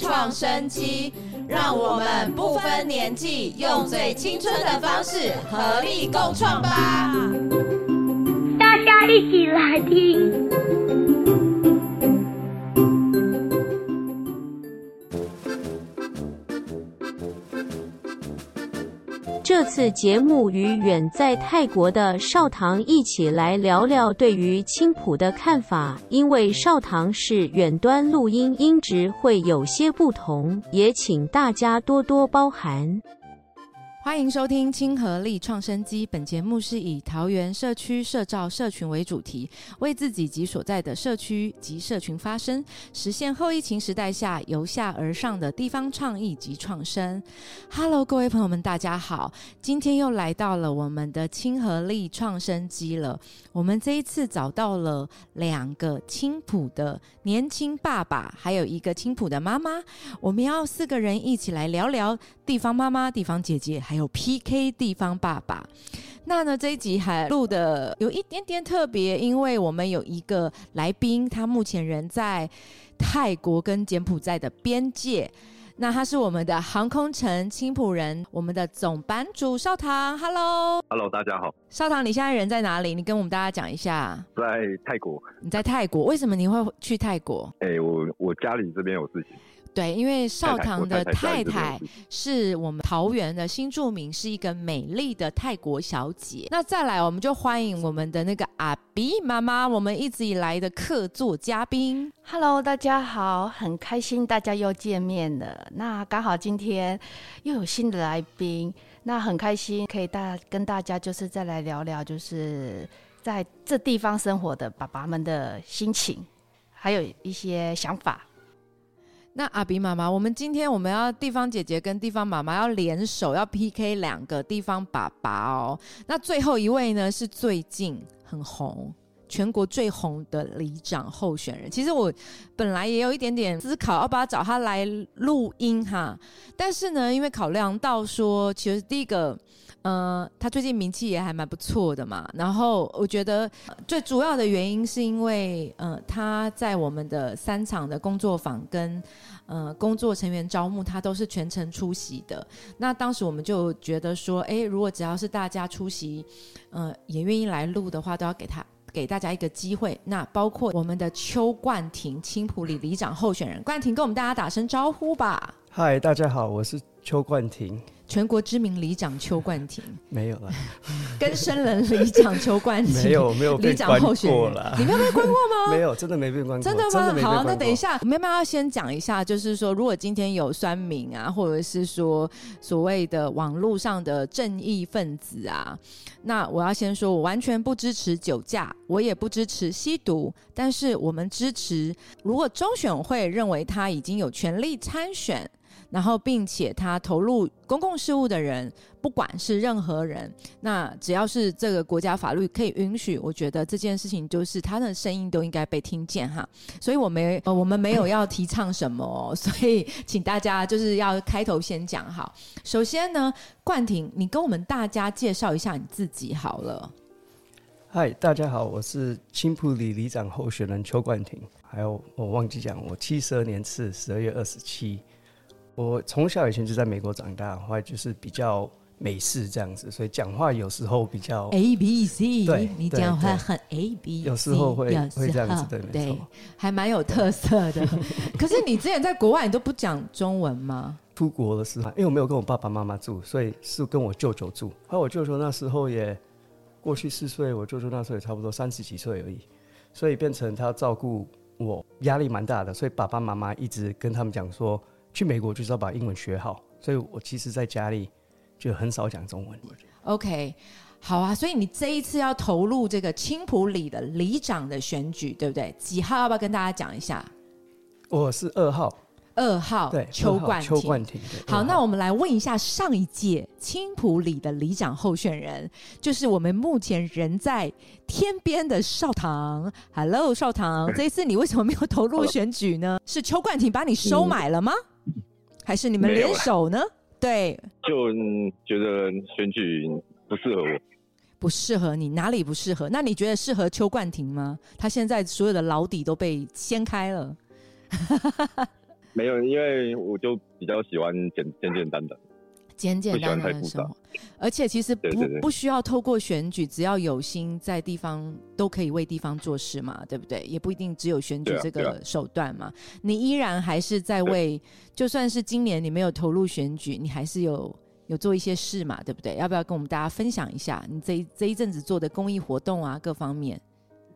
创生机，让我们不分年纪，用最青春的方式合力共创吧！大家一起来听。这次节目与远在泰国的少棠一起来聊聊对于青浦的看法，因为少棠是远端录音，音质会有些不同，也请大家多多包涵。欢迎收听亲和力创生机。本节目是以桃园社区社造社群为主题，为自己及所在的社区及社群发声，实现后疫情时代下由下而上的地方创意及创生。Hello，各位朋友们，大家好！今天又来到了我们的亲和力创生机了。我们这一次找到了两个青浦的年轻爸爸，还有一个青浦的妈妈。我们要四个人一起来聊聊地方妈妈、地方姐姐，还有 PK 地方爸爸。那呢，这一集还录的有一点点特别，因为我们有一个来宾，他目前人在泰国跟柬埔寨的边界。那他是我们的航空城青浦人，我们的总版主少棠。Hello，Hello，大家好，少棠，你现在人在哪里？你跟我们大家讲一下。在泰国。你在泰国，为什么你会去泰国？哎、我我家里这边有事情。对，因为少棠的太太是我们桃园的新住民，是一个美丽的泰国小姐。那再来，我们就欢迎我们的那个阿比妈妈，我们一直以来的客座嘉宾。Hello，大家好，很开心大家又见面了。那刚好今天又有新的来宾，那很开心可以大跟大家就是再来聊聊，就是在这地方生活的爸爸们的心情，还有一些想法。那阿比妈妈，我们今天我们要地方姐姐跟地方妈妈要联手，要 PK 两个地方爸爸哦。那最后一位呢是最近很红。全国最红的里长候选人，其实我本来也有一点点思考，要不要找他来录音哈。但是呢，因为考量到说，其实第一个，呃，他最近名气也还蛮不错的嘛。然后我觉得最主要的原因是因为，呃，他在我们的三场的工作坊跟呃工作成员招募，他都是全程出席的。那当时我们就觉得说，诶，如果只要是大家出席，呃，也愿意来录的话，都要给他。给大家一个机会，那包括我们的邱冠廷青浦里里长候选人，冠廷跟我们大家打声招呼吧。嗨，大家好，我是邱冠廷。全国知名里长邱冠廷，没有了，跟生人里长邱冠廷，没有没有里长候选人，你没有被关过吗？没有，真的没被关过，真的吗？的好，那等一，下，我们要不要先讲一下？就是说，如果今天有酸民啊，或者是说所谓的网络上的正义分子啊，那我要先说，我完全不支持酒驾，我也不支持吸毒，但是我们支持，如果中选会认为他已经有权利参选。然后，并且他投入公共事务的人，不管是任何人，那只要是这个国家法律可以允许，我觉得这件事情就是他的声音都应该被听见哈。所以我没呃我们没有要提倡什么、所以请大家就是要开头先讲好。首先呢，冠廷，你跟我们大家介绍一下你自己好了。嗨，大家好，我是青浦里里长候选人邱冠廷。还有我忘记讲，我七十二年次，十二月二十七。我从小以前就在美国长大，后来就是比较美式这样子，所以讲话有时候比较 A B C，对你讲话很 A B，有时候会会这样子候对没对错，还蛮有特色的。可是你之前在国外，你都不讲中文吗？出国的时候，因为我没有跟我爸爸妈妈住，所以是跟我舅舅住。后来我舅舅那时候也过去四岁，我舅舅那时候也差不多三十几岁而已，所以变成他照顾我压力蛮大的。所以爸爸妈妈一直跟他们讲说，去美国就是要把英文学好。所以我其实在家里就很少讲中文。OK，好啊，所以你这一次要投入这个青浦里的里长的选举，对不对？几号要不要跟大家讲一下？我是二号，二号对，邱冠廷。邱冠廷。好，那我们来问一下上一届青浦里的里长候选人，就是我们目前人在天边的少棠。Hello，少棠，这一次你为什么没有投入选举呢？是邱冠廷把你收买了吗？还是你们联手呢？对，就嗯觉得选举不适合我，不适合你，哪里不适合？那你觉得适合邱冠廷吗？他现在所有的老底都被掀开了。没有，因为我就比较喜欢简简简单单。简简单单的生活，而且其实不不需要透过选举，只要有心在地方都可以为地方做事嘛，对不对？也不一定只有选举这个手段嘛，你依然还是在为，就算是今年你没有投入选举，你还是有有做一些事嘛，对不对？要不要跟我们大家分享一下你这一这一阵子做的公益活动啊，各方面？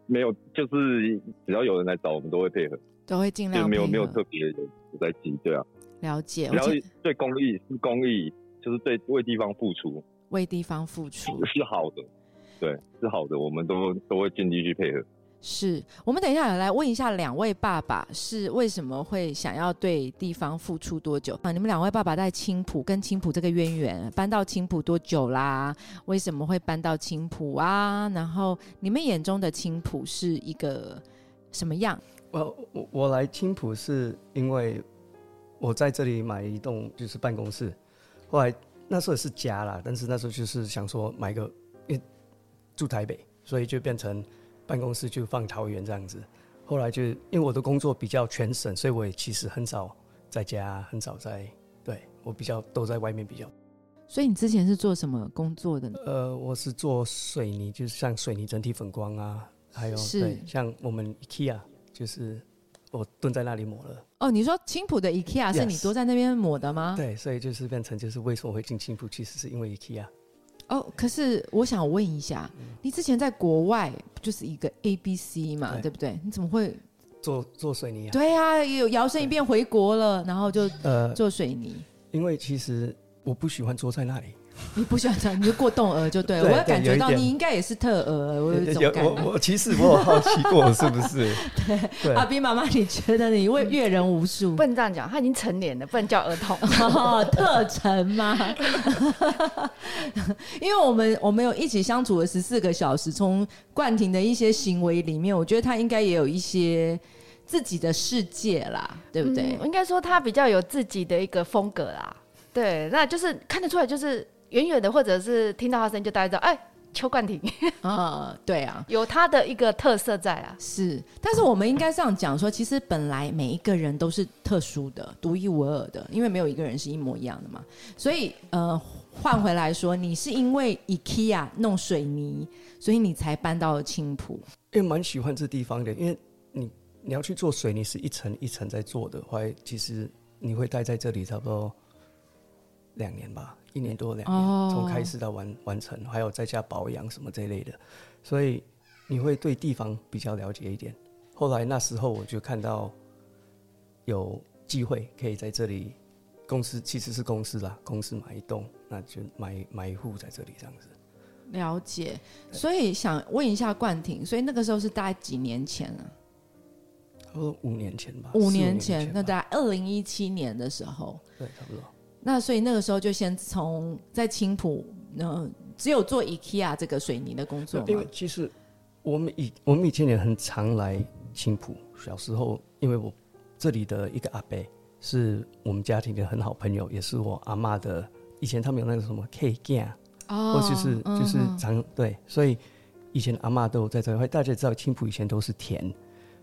没有，就是只要有人来找，我们都会配合，都会尽量就没有没有特别有在急，对啊。了解，然后而且对公益是公益，就是对为地方付出为地方付出。是好的，对，是好的，我们都都会尽力去配合。是我们等一下也来问一下两位爸爸是为什么会想要对地方付出多久啊？你们两位爸爸在青浦跟青浦这个渊源，搬到青浦多久啦？为什么会搬到青浦啊？然后你们眼中的青浦是一个什么样？我我我来青浦是因为我在这里买一栋就是办公室，后来那时候也是家啦，但是那时候就是想说买个，因为住台北，所以就变成办公室就放桃园这样子。后来就因为我的工作比较全省，所以我也其实很少在家，很少在对我比较都在外面比较。所以你之前是做什么工作的呢？呃，我是做水泥，就是像水泥整体粉光啊，还有是对像我们 IKEA，就是我蹲在那里抹了。哦，你说青浦的 IKEA 是你都在那边抹的吗？对，所以就是变成就是为什么会进青浦，其实是因为 IKEA。哦，可是我想问一下，你之前在国外就是一个 A B C 嘛，对对不对？你怎么会？做做水泥啊？对啊，有摇身一变回国了，然后就呃，做水泥。因为其实我不喜欢坐在那里。你不喜欢这样，你就过动儿就对了。对我也感觉到你应该也是特儿，我有一种感觉。我我其实我有好奇过是不是？对阿斌妈妈，你觉得你会阅人无数不？能这样讲，他已经成年了，不能叫儿童。哦，特成吗？因为我们我们有一起相处了十四个小时，从冠廷的一些行为里面，我觉得他应该也有一些自己的世界啦，对不对？嗯应该说他比较有自己的一个风格啦。对，那就是看得出来，就是远远的或者是听到他声音就大家知道，哎，邱冠廷 啊，对啊，有他的一个特色在啊。是，但是我们应该这样讲说，其实本来每一个人都是特殊的、独一无二的，因为没有一个人是一模一样的嘛。所以，呃，换回来说，你是因为 IKEA 弄水泥，所以你才搬到了青浦。因为蛮喜欢这地方的，因为你你要去做水泥是一层一层在做的，后来其实你会待在这里差不多两年吧，一年多两年，哦从开始到完完成，还有在家保养什么这一类的，所以你会对地方比较了解一点。后来那时候我就看到有机会可以在这里，公司其实是公司啦，公司买一栋，那就买买一户在这里这样子。了解，所以想问一下冠廷，所以那个时候是大概几年前啊？差不多五年前吧，五四年前，那吧大概二零一七年的时候。对，差不多。那所以那个时候就先从在青浦，呃，只有做 IKEA 这个水泥的工作吗因为其实我们以我们以前也很常来青浦。小时候，因为我这里的一个阿伯是我们家庭的很好朋友，也是我阿嬷的。以前他们有那个什么 K 干，哦或就是就是常对，所以以前阿嬷都有在这块。大家也知道青浦以前都是田，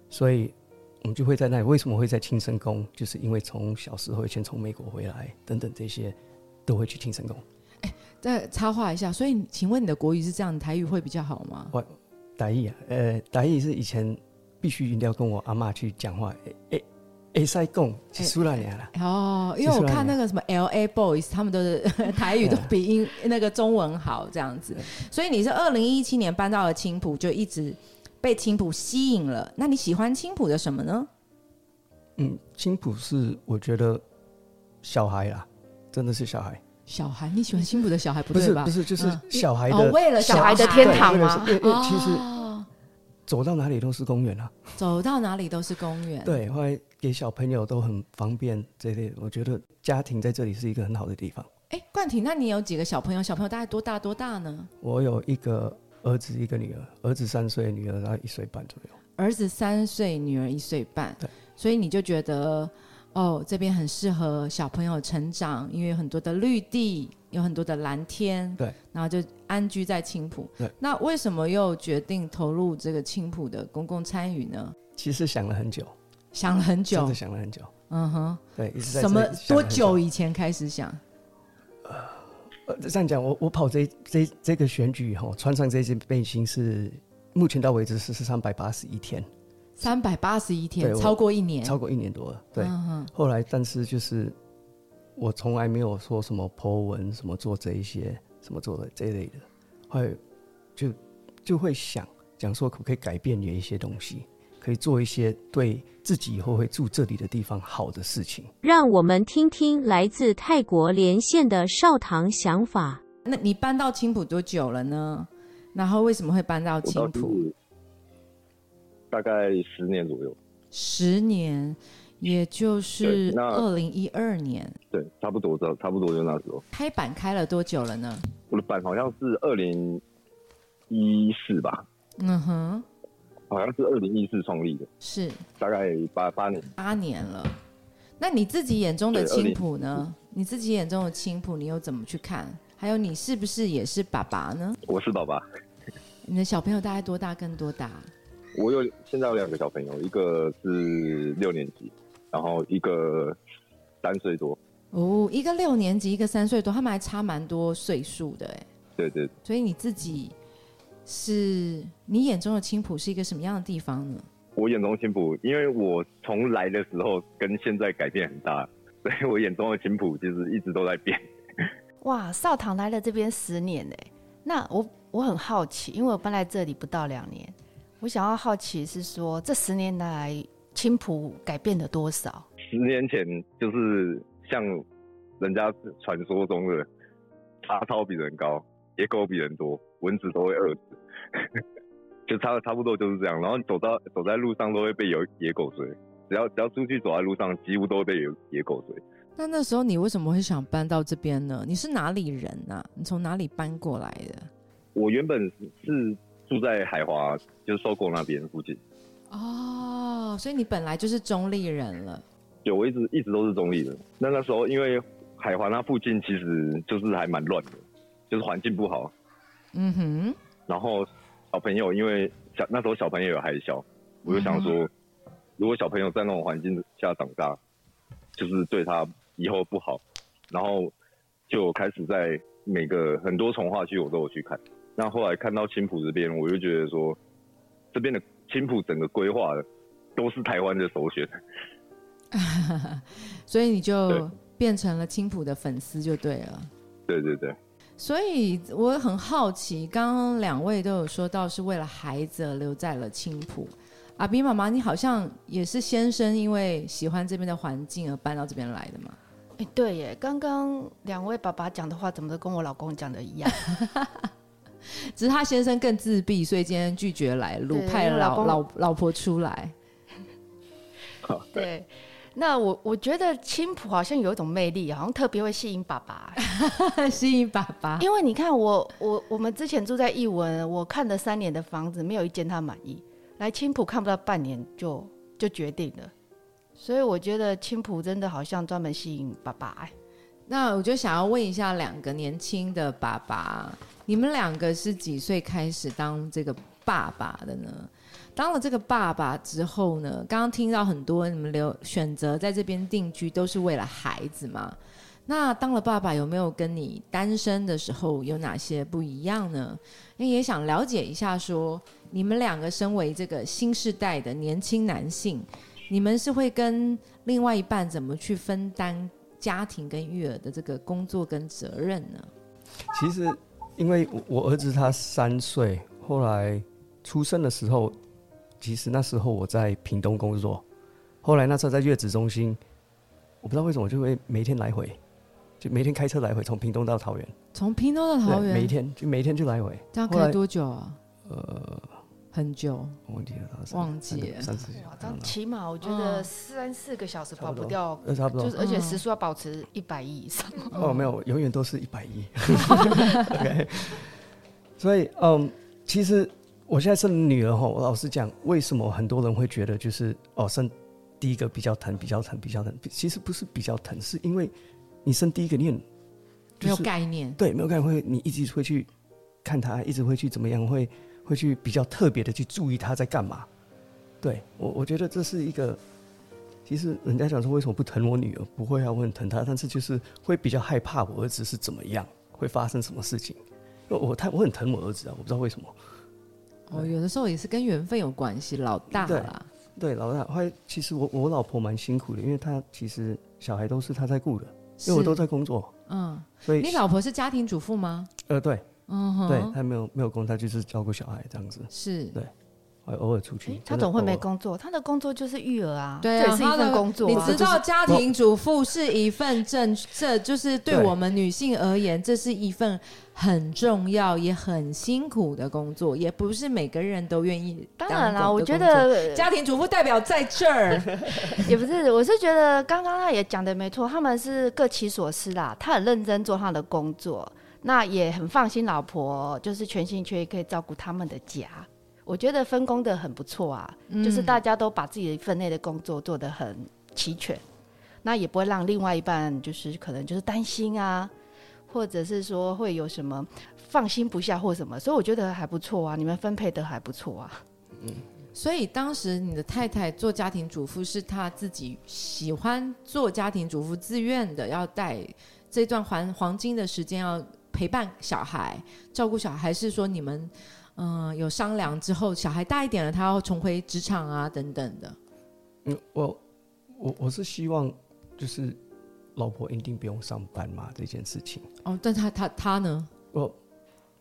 所以我们就会在那里。为什么会在青森宫？就是因为从小时候以前从美国回来等等这些，都会去青森宫。再插话一下，所以请问你的国语是这样，台语会比较好吗？我台语啊，呃，台语是以前必须一定要跟我阿妈去讲话，诶诶，会使讲是苏拉年啦。哦，因为我看那个什么 L A Boys，他们都是 台语都比英那个中文好这样子，所以你是二零一七年搬到了青浦，就一直被青浦吸引了。那你喜欢青浦的什么呢？嗯，青浦是我觉得小孩啊，真的是小孩，小孩，你喜欢青浦的小孩不对吧？不是不是，就是嗯小孩的、哦，为了小孩的天堂吗其实哦走到哪里都是公园啊。走到哪里都是公园。，对，后来给小朋友都很方便这类，我觉得家庭在这里是一个很好的地方。哎，冠廷，那你有几个小朋友？小朋友大概多大多大呢？我有一个儿子，一个女儿，儿子三岁，女儿大概一岁半左右。儿子三岁，女儿一岁半对，所以你就觉得哦，这边很适合小朋友成长，因为有很多的绿地，有很多的蓝天，对，然后就安居在青浦。对，那为什么又决定投入这个青浦的公共参与呢？其实想了很久，想了很久真的，想了很久。嗯哼，对，一直在什么多久以前开始想？呃，这样讲，我我跑这这这个选举哈，穿上这件背心是目前到为止是是三百八十一天，三百八十一天，超过一年，超过一年多了。对，嗯，后来但是就是我从来没有说什么 po 文，什么做这一些，什么做的这一类的，后来就就会想讲说可不可以改变的一些东西，可以做一些对自己以后会住这里的地方好的事情。让我们听听来自泰国连线的少棠想法。那你搬到青浦多久了呢？然后为什么会搬到青浦？是大概十年左右，十年，也就是那二零一二年。对，差不多差差不多就那时候。开板开了多久了呢？我的板好像是二零一四吧，嗯哼，好像是二零一四创立的，是大概八八年。八年了。那你自己眼中的青浦呢？你自己眼中的青浦，你又怎么去看？还有你是不是也是爸爸呢？我是爸爸，你的小朋友大概多大？跟多大？我有现在有两个小朋友，一个是六年级，然后一个三岁多。哦，一个六年级，一个三岁多，他们还差蛮多岁数的哎。对对，所以你自己是你眼中的青浦是一个什么样的地方呢？我眼中青浦，因为我从来的时候跟现在改变很大，所以我眼中的青浦其实一直都在变。哇，少棠来了这边十年嘞，那我我很好奇，因为我搬来这里不到两年，我想要好奇是说这十年来青浦改变了多少？十年前就是像人家传说中的差超比人高，野狗比人多，蚊子都会饿死，就差差不多就是这样。然后走到走在路上都会被有野狗追，只要只要出去走在路上，几乎都会被有野狗追。那那时候你为什么会想搬到这边呢？你是哪里人啊、你从哪里搬过来的？我原本是住在海华，就是收购那边附近。哦，所以你本来就是中立人了。对，我一直一直都是中立人。那那时候因为海华那附近其实就是还蛮乱的，就是环境不好。嗯哼，然后小朋友因为小那时候小朋友也还小，我就想说，如果小朋友在那种环境下长大，就是对他以后不好。然后就开始在每个很多从化区我都有去看。那后来看到青浦这边，我就觉得说，这边的青浦整个规划都是台湾的首选。所以你就变成了青浦的粉丝就对了。对对对。所以我很好奇，刚刚两位都有说到是为了孩子而留在了青浦。阿斌妈妈，你好像也是先生因为喜欢这边的环境而搬到这边来的嘛？哎，对耶，刚刚两位爸爸讲的话，怎么都跟我老公讲的一样？只是他先生更自闭，所以今天拒绝来录，派老老老老婆出来。对，那我我觉得青浦好像有一种魅力，好像特别会吸引爸爸。吸引爸爸，因为你看我我我们之前住在义文，我看了三年的房子，没有一间他满意。来青浦看不到半年就就决定了，所以我觉得青浦真的好像专门吸引爸爸、哎那我就想要问一下两个年轻的爸爸，你们两个是几岁开始当这个爸爸的呢？当了这个爸爸之后呢？刚刚听到很多你们留选择在这边定居都是为了孩子嘛？那当了爸爸有没有跟你单身的时候有哪些不一样呢？因为也想了解一下说你们两个身为这个新时代的年轻男性，你们是会跟另外一半怎么去分担家庭跟育儿的这个工作跟责任呢？其实，因为我儿子他三岁，后来出生的时候，其实那时候我在屏东工作，后来那时候在月子中心，我不知道为什么我就会每天来回，就每天开车来回，从屏东到桃园，从屏东到桃园，每一，天就每一天就来回，这样开多久啊？呃，很久，我忘记了，忘记了三四哇，这样起码我觉得三四个小时跑不掉，呃，差不多就是而且嗯。时速要保持一百亿以上。哦，没有，永远都是一百一。OK，所以嗯，其实我现在生女儿哈，我老实讲，为什么很多人会觉得就是哦，生第一个比较疼，比较疼，比较疼？其实不是比较疼，是因为你生第一个，你很没有就是概念。对没有概念，会你一直会去看他，一直会去怎么样，会会去比较特别的去注意他在干嘛。对我，我觉得这是一个其实人家讲说为什么不疼我女儿？不会啊，我很疼她，但是就是会比较害怕我儿子是怎么样，会发生什么事情。我太我很疼我儿子啊，我不知道为什么。哦，有的时候也是跟缘分有关系，老大对啦，对，老大，后来其实我我老婆蛮辛苦的，因为她其实小孩都是她在顾的，因为我都在工作，嗯，所以你老婆是家庭主妇吗？呃对。嗯，对，她没有没有工，她就是照顾小孩这样子，是。对。还偶尔出去诶。他总会没工作，他的工作就是育儿啊，对啊，这也是一份她的工作啊。你知道，家庭主妇是一份正，这就是对对我们女性而言，这是一份很重要也很辛苦的工作，也不是每个人都愿意当当然啦，我觉得 家庭主妇代表在这儿，也不是，我是觉得刚刚他也讲的没错，他们是各其所思啦。他很认真做他的工作，那也很放心老婆，就是全心全意可以照顾他们的家。我觉得分工的很不错啊，就是大家都把自己分内的工作做得很齐全，那也不会让另外一半就是可能就是担心啊，或者是说会有什么放心不下或什么，所以我觉得还不错啊，你们分配的还不错啊。嗯所以当时你的太太做家庭主妇，是她自己喜欢做家庭主妇，自愿的要带这段黄黄金的时间要陪伴小孩、照顾小孩，还是说你们嗯、呃有商量之后，小孩大一点了，他要重回职场啊等等的？嗯，我我我是希望就是老婆一定不用上班嘛这件事情。哦，但他他他呢？我，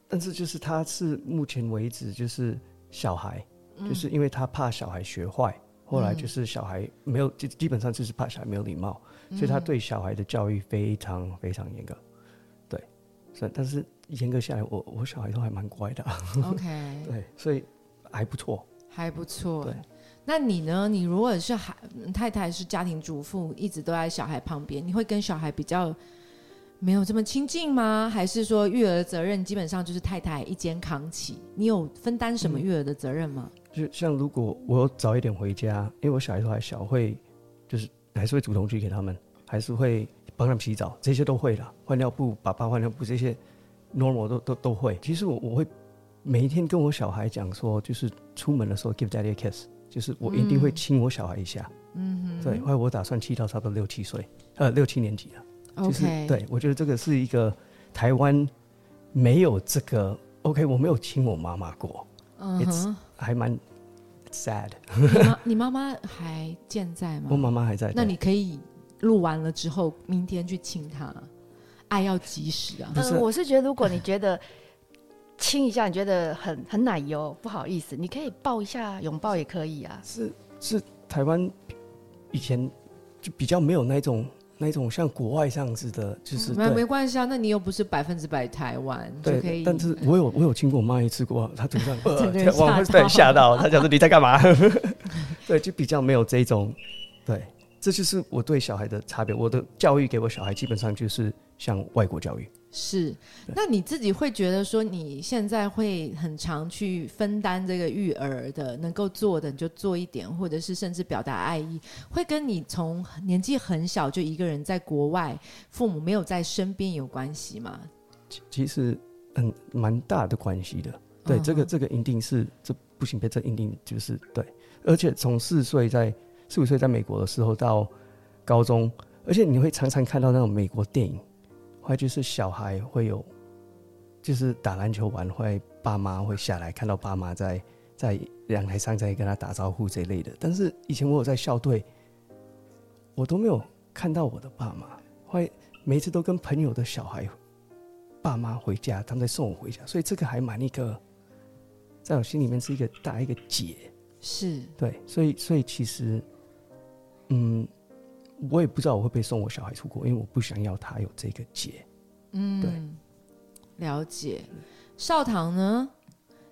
但是就是他是目前为止就是小孩，就是因为他怕小孩学坏，后来就是小孩没有，基基本上就是怕小孩没有礼貌，所以他对小孩的教育非常非常严格。对，所以但是严格下来，我我小孩都还蛮乖的啊，OK，对，所以还不错。还不错。对，那你呢？你如果是孩太太是家庭主妇，一直都在小孩旁边，你会跟小孩比较没有这么亲近吗？还是说育儿的责任基本上就是太太一肩扛起？你有分担什么育儿的责任吗？就像如果我早一点回家，因为我小孩都还小，会就是还是会煮东西给他们，还是会帮他们洗澡，这些都会啦。换尿布、爸爸换尿布这些 normal 都都都会。其实我我会每一天跟我小孩讲说，就是出门的时候 give daddy a kiss，就是我一定会亲我小孩一下。嗯哼，对，后来我打算亲到差不多六七岁，呃，六七年级了。就是对我觉得这个是一个台湾没有这个 OK，我没有亲我妈妈过，嗯还蛮 sad。你妈你妈妈还健在吗？我妈妈还在。那你可以录完了之后，明天去亲她，爱要及时啊。不是呃，我是觉得，如果你觉得 亲一下，你觉得很很奶油，不好意思，你可以抱一下，拥抱也可以啊。是是台湾以前就比较没有那种那种像国外这样子的，就是没没对关系啊，那你又不是百分之百台湾，就可以。，对但是我有我有亲过我妈一次过，她怎么样？整个人呃往吓到对吓到，她讲说 你在干嘛？对，就比较没有这种，对，这就是我对小孩的差别。我的教育给我小孩基本上就是像外国教育。是，那你自己会觉得说，你现在会很常去分担这个育儿的，能够做的你就做一点，或者是甚至表达爱意，会跟你从年纪很小就一个人在国外，父母没有在身边有关系吗？其其实嗯蛮大的关系的。对，嗯这个这个一定是这不行，别这一定就是对，而且从四岁在四五岁在美国的时候到高中，而且你会常常看到那种美国电影，后来就是小孩会有就是打篮球完，会爸妈会下来看到爸妈在在阳台上在跟他打招呼这一类的。但是以前我有在校队，我都没有看到我的爸妈，会每一次都跟朋友的小孩爸妈回家，他们在送我回家，所以这个还蛮一个，在我心里面是一个大一个结，是，对，所以所以其实，嗯，我也不知道我会不会送我小孩出国，因为我不想要他有这个结。嗯，对，了解。少棠呢？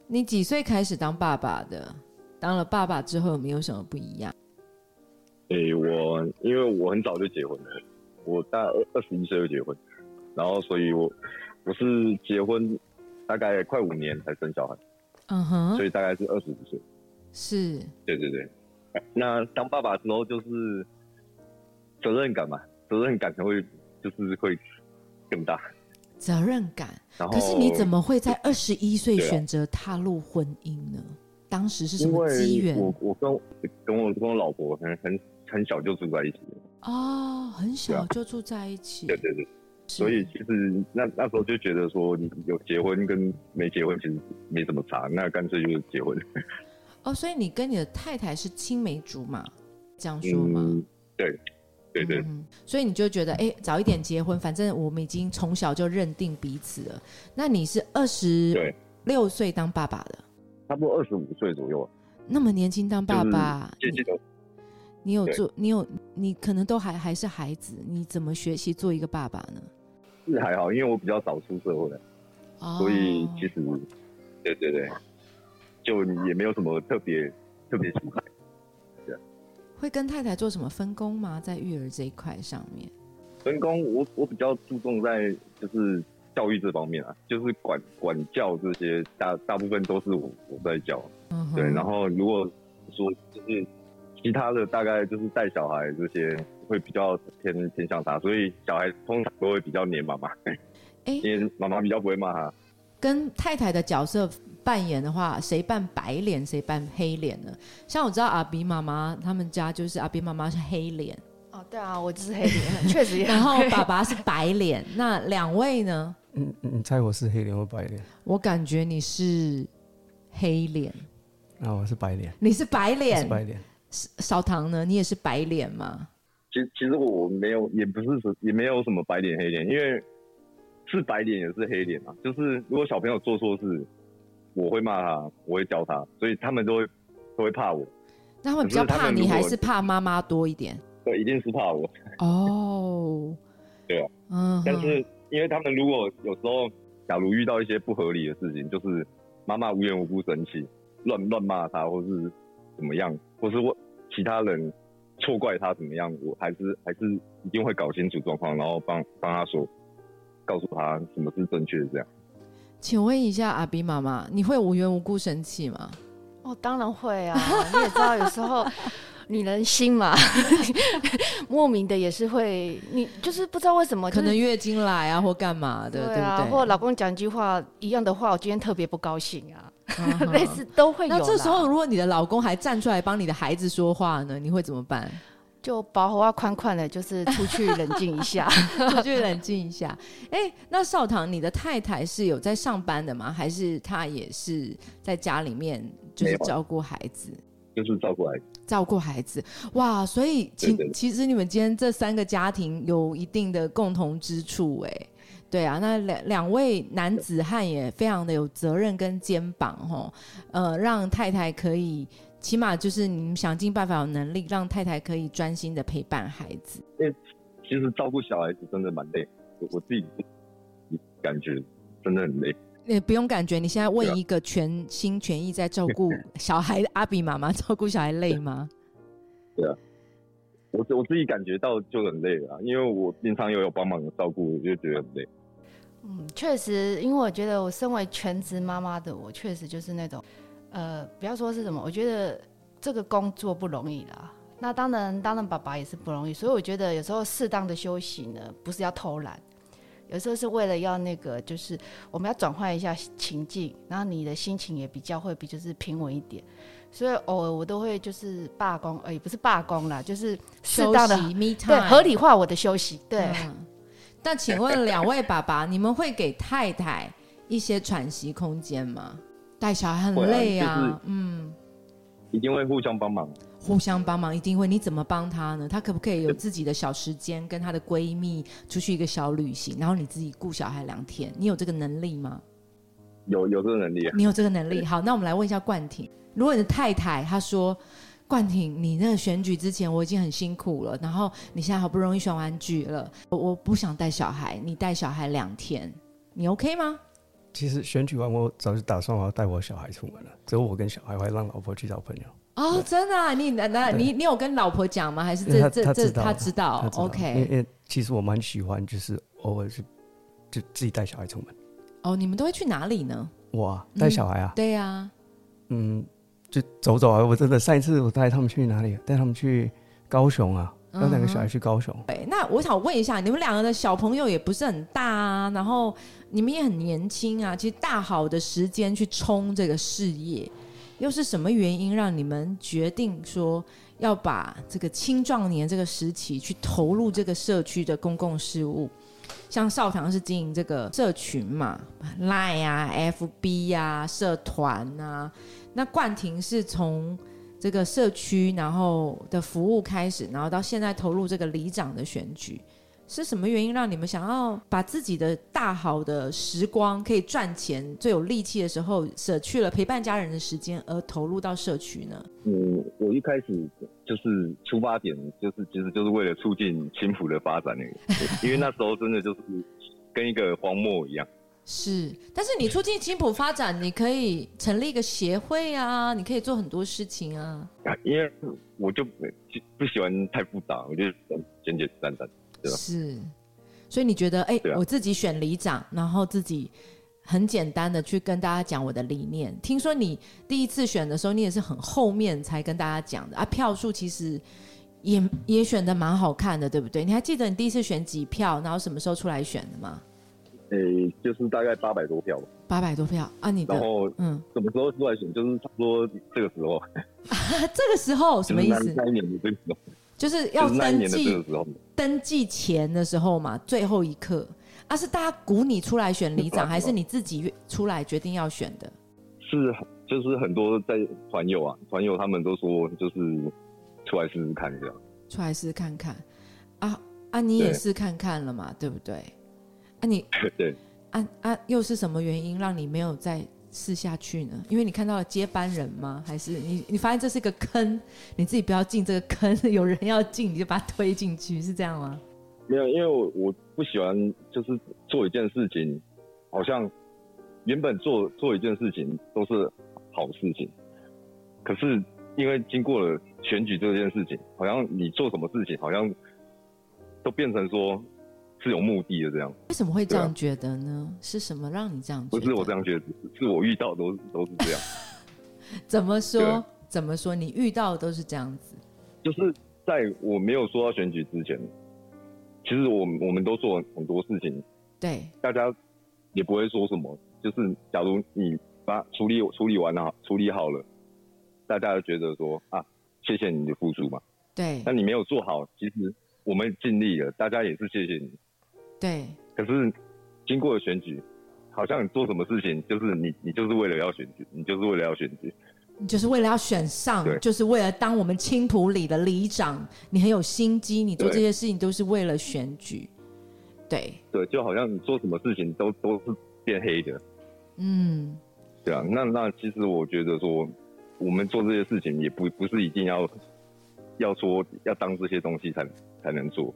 你几岁开始当爸爸的？当了爸爸之后有没有什么不一样？诶、我因为我很早就结婚了，我大二二十一岁就结婚，然后所以我我是结婚大概快五年才生小孩，嗯哼所，以大概是二十五岁。是，对对对，那当爸爸之后就是责任感嘛，责任感才会就是会更大。责任感。可是你怎么会在二十一岁选择踏入婚姻呢？当时是什么机缘？我我跟跟我跟我老婆很很很小就住在一起。哦，很小就住在一起，对对对，是所以其实那那时候就觉得说，你有结婚跟没结婚其实没什么差，那干脆就是结婚。哦，所以你跟你的太太是青梅竹马，这样说吗？嗯，对对对，嗯，所以你就觉得，哎、早一点结婚，反正我们已经从小就认定彼此了。那你是二十六岁当爸爸的，差不多二十五岁左右，那么年轻当爸爸，你有做，你有，你可能都还还是孩子，你怎么学习做一个爸爸呢？是还好，因为我比较早出社会，哦。所以其实，对对对，就也没有什么特别特别喜欢。会跟太太做什么分工吗？在育儿这一块上面？分工我我比较注重在就是教育这方面啊，就是管管教这些大大部分都是我我在教，对。然后如果说就是其他的大概就是带小孩这些会比较偏偏向他，所以小孩通常都会比较黏妈妈，哎因为妈妈比较不会骂他。跟太太的角色扮演的话，谁扮白脸，谁扮黑脸呢？像我知道阿比妈妈他们家就是阿比妈妈是黑脸，哦，对啊，我就是黑脸，确实也。然后爸爸是白脸。那两位呢？嗯，嗯你猜我是黑脸或白脸？我感觉你是黑脸，那我是白脸，你是白我脸是。白脸。少糖呢？你也是白脸吗？其实其实我没有，也不是说也没有什么白脸黑脸，因为是白脸也是黑脸啊。就是如果小朋友做错事，我会骂他，我会教他，所以他们都会都会怕我，那他们比较怕你，还是怕妈妈多一点？对，一定是怕我。哦，对啊，嗯，但是因为他们如果有时候，假如遇到一些不合理的事情，就是妈妈无缘无故生气，乱乱骂他，或是怎么样，或是我其他人错怪他怎么样，我还是还是一定会搞清楚状况，然后帮帮他说，告诉他什么是正确的这样。请问一下阿比妈妈，你会无缘无故生气吗？哦，当然会啊！你也知道，有时候女人心嘛，莫名的也是会，你就是不知道为什么，可能月经来啊，或干嘛的，对对啊？或老公讲一句话一样的话，我今天特别不高兴啊，类似都会有啦。那这时候，如果你的老公还站出来帮你的孩子说话呢，你会怎么办？就薄荷啊宽宽的，就是出去冷静一下。出去冷静一下。哎、那少棠，你的太太是有在上班的吗？还是她也是在家里面就是照顾孩子？就是照顾孩子。照顾孩子，哇！所以其其实你们今天这三个家庭有一定的共同之处，哎，对啊，那两两位男子汉也非常的有责任跟肩膀，吼，呃，让太太可以，起码就是你们想尽办法有能力让太太可以专心的陪伴孩子。其实照顾小孩子真的蛮累，我我自己感觉真的很累。也不用感觉，你现在问一个全心全意在照顾小孩的阿比妈妈，照顾小孩累吗？对啊我我自己感觉到就很累了啊，因为我平常也有帮忙照顾，我就觉得很累。嗯，确实，因为我觉得我身为全职妈妈的我，确实就是那种，呃，不要说是什么，我觉得这个工作不容易啦。那当然，当然爸爸也是不容易，所以我觉得有时候适当的休息呢，不是要偷懒，有时候是为了要那个，就是我们要转换一下情境，然后你的心情也比较会比就是平稳一点。所以偶尔我都会就是罢工，呃，也不是罢工啦，就是适当的对合理化我的休息，对。嗯那请问两位爸爸，你们会给太太一些喘息空间吗？带小孩很累啊，就是嗯，一定会互相帮忙。互相帮忙一定会。你怎么帮他呢？她可不可以有自己的小时间，跟她的闺蜜出去一个小旅行，然后你自己顾小孩两天？你有这个能力吗？有有这个能力啊，你有这个能力。好，那我们来问一下冠廷，如果你的太太她说。冠廷，你那个选举之前我已经很辛苦了，然后你现在好不容易选完举了，我我不想带小孩，你带小孩两天，你 OK 吗？其实选举完，我早就打算我要带我小孩出门了，只有我跟小孩，我还让老婆去找朋友。哦，真的啊、你那那你你有跟老婆讲吗？还是这这这他知道？OK，因为其实我蛮喜欢，就是偶尔是就自己带小孩出门。哦，你们都会去哪里呢？我啊带小孩啊，对呀、嗯，就走走啊。我真的上一次我带他们去哪里？带他们去高雄啊，带两个小孩是高手。对，那我想问一下，你们两个的小朋友也不是很大啊，然后你们也很年轻啊，其实大好的时间去冲这个事业，又是什么原因让你们决定说要把这个青壮年这个时期去投入这个社区的公共事务？像少堂是经营这个社群嘛，Line 啊、FB 呀、社团啊，那冠廷是从这个社区然后的服务开始，然后到现在投入这个里长的选举。是什么原因让你们想要把自己的大好的时光可以赚钱、最有力气的时候，舍去了陪伴家人的时间，而投入到社区呢？嗯，我一开始就是出发点就是其实就是为了促进青浦的发展那个，因为那时候真的就是跟一个荒漠一样。是，但是你促进青浦发展，你可以成立一个协会啊，你可以做很多事情啊。因为我就不喜欢太复杂，我就简简单单。对是，所以你觉得，哎，我自己选里长，然后自己很简单的去跟大家讲我的理念。听说你第一次选的时候，你也是很后面才跟大家讲的啊。票数其实也也选的蛮好看的，对不对？你还记得你第一次选几票，然后什么时候出来选的吗？呃，就是大概八百多票吧。八百多票啊，你然后嗯，什么时候出来选？就是差不多这个时候。这个时候什么意思？那一年的这个时候。就是要登记登记前的时候嘛，最后一刻啊，是大家鼓你出来选里长，还是你自己出来决定要选的？是，就是很多在团友啊，团友他们都说，就是出来试试看这样。出来试试看看啊啊！你也试看看了嘛，对不对？啊你对啊啊！又是什么原因让你没有再？试下去呢？因为你看到了接班人吗？还是你你发现这是一个坑，你自己不要进这个坑，有人要进你就把他推进去，是这样吗？没有，因为我我不喜欢就是做一件事情，好像原本做做一件事情都是好事情，可是因为经过了选举这件事情，好像你做什么事情好像都变成说。是有目的的，这样为什么会这样觉得呢？是什么让你这样？不是我这样觉得，是我遇到都都是这样。怎么说？怎么说？你遇到的都是这样子？就是在我没有说到选举之前，其实我我们都做很多事情，对，大家也不会说什么。就是假如你把处理处理完了，处理好了，大家就觉得说啊，谢谢你的付出嘛。对。那你没有做好，其实我们尽力了，大家也是谢谢你。对，可是经过了选举，好像你做什么事情，就是你你就是为了要选举，你就是为了要选举，你就是为了要选上，就是为了当我们青浦里的里长，你很有心机，你做这些事情都是为了选举，对，对，就好像你做什么事情都都是变黑的，嗯，对啊，那那其实我觉得说，我们做这些事情也不不是一定要要说要当这些东西才才能做。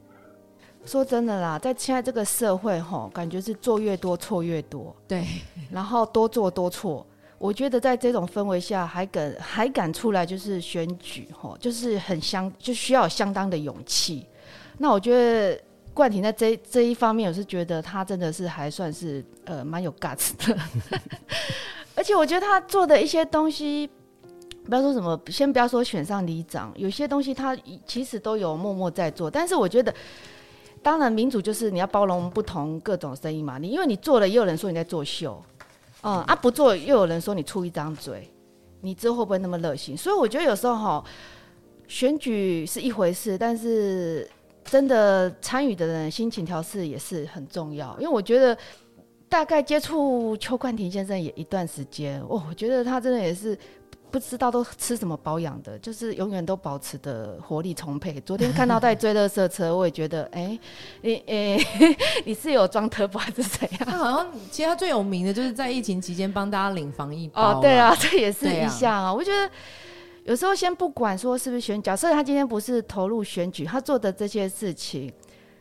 说真的啦，在现在这个社会哈，感觉是做越多错越多，对，然后多做多错。我觉得在这种氛围下，还敢还敢出来就是选举哈，就是很相就需要相当的勇气。那我觉得冠廷在这这一方面，我是觉得他真的是还算是呃蛮有 guts 的，而且我觉得他做的一些东西，不要说什么，先不要说选上里长，有些东西他其实都有默默在做，但是我觉得。当然，民主就是你要包容不同各种声音嘛。你因为你做了，也有人说你在作秀，嗯啊不做又有人说你出一张嘴，你之后会不会那么热心？所以我觉得有时候哈，选举是一回事，但是真的参与的人心情调试也是很重要。因为我觉得大概接触邱冠廷先生也一段时间，哦，我觉得他真的也是。不知道都吃什么保养的，就是永远都保持的活力充沛。昨天看到在追乐色车，我也觉得，哎，你，哎，你是有装特保还是怎样？他好像其实他最有名的就是在疫情期间帮大家领防疫包。哦，对啊，这也是一项啊。我觉得有时候先不管说是不是选，假设他今天不是投入选举，他做的这些事情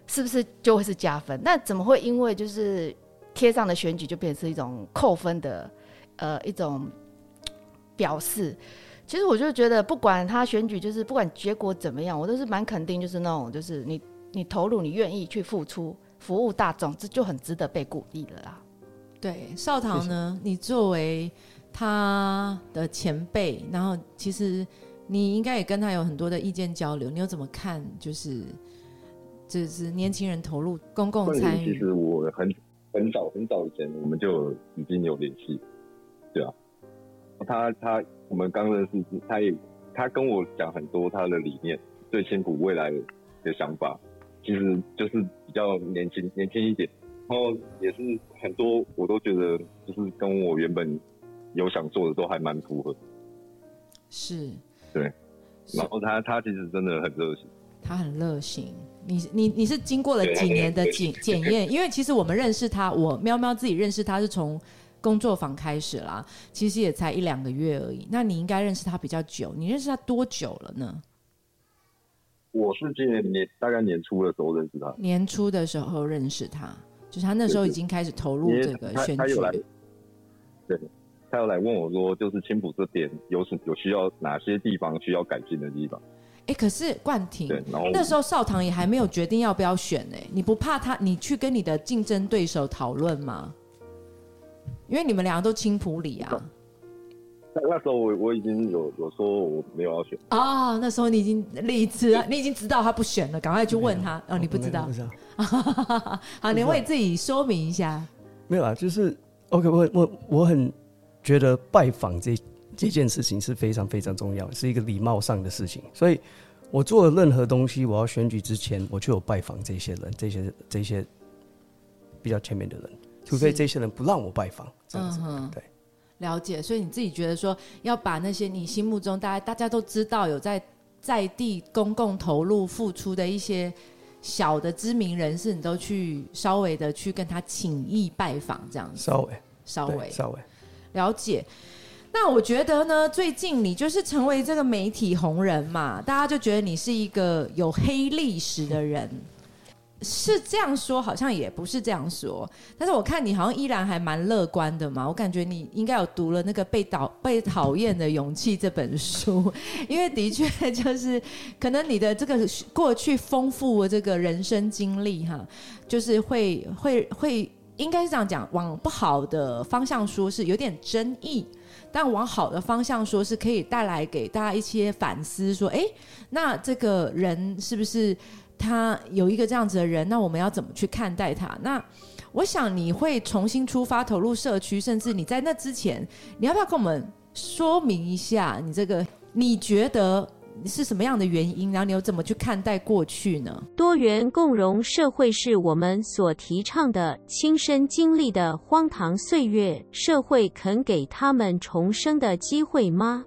是不是就会是加分？那怎么会因为就是贴上的选举就变成是一种扣分的呃一种？表示，其实我就觉得，不管他选举，就是不管结果怎么样，我都是蛮肯定，就是那种，就是你你投入，你愿意去付出，服务大众，这就很值得被鼓励了啦。对，少棠呢，你作为他的前辈，然后其实你应该也跟他有很多的意见交流，你又怎么看？就是就是年轻人投入公共参与，其实我很很早很早以前我们就已经有联系。他他我们刚认识，他也他跟我讲很多他的理念，对千古未来的想法，其实就是比较年轻年轻一点，然后也是很多我都觉得就是跟我原本有想做的都还蛮符合，是，对，然后他他其实真的很热心。他很热心，你你你是经过了几年的检检验？因为其实我们认识他，我喵喵自己认识他是从工作坊开始啦，其实也才一两个月而已。那你应该认识他比较久，你认识他多久了呢？我是今年年大概年初的时候认识他，年初的时候认识他，就是他那时候已经开始投入这个选举。，对，他有来问我说，就是青浦这边有什有需要哪些地方需要改进的地方，哎，可是冠廷那时候少堂也还没有决定要不要选呢、你不怕他？你去跟你的竞争对手讨论吗？因为你们两个都青浦里啊。那那时候我我已经有有说我没有要选，哦，那时候你已经理智了，你已经知道他不选了，赶快去问他。哦，你不知道 不？知道。好，你为自己说明一下。没有啊，就是 OK，我我我很觉得拜访这这件事情是非常非常重要，是一个礼貌上的事情，所以我做了任何东西，我要选举之前，我就有拜访这些人，这些这些比较前面的人，除非这些人不让我拜访，这样子。嗯对，了解。所以你自己觉得说，要把那些你心目中大家大家都知道有在在地公共投入付出的一些小的知名人士，你都去稍微的去跟他请意拜访，这样子。稍微稍微稍微。了解。那我觉得呢，最近你就是成为这个媒体红人嘛，大家就觉得你是一个有黑历史的人，是这样说，好像也不是这样说。但是我看你好像依然还蛮乐观的嘛，我感觉你应该有读了那个被讨被讨厌的勇气这本书，因为的确就是可能你的这个过去丰富的这个人生经历哈，就是会会会。应该是这样讲，往不好的方向说是有点争议，但往好的方向说是可以带来给大家一些反思，说，哎，那这个人是不是他有一个这样子的人？那我们要怎么去看待他？那我想你会重新出发，投入社区，甚至你在那之前，你要不要跟我们说明一下你这个？你觉得是什么样的原因？然后你又怎么去看待过去呢？多元共融社会是我们所提倡的，亲身经历的荒唐岁月，社会肯给他们重生的机会吗？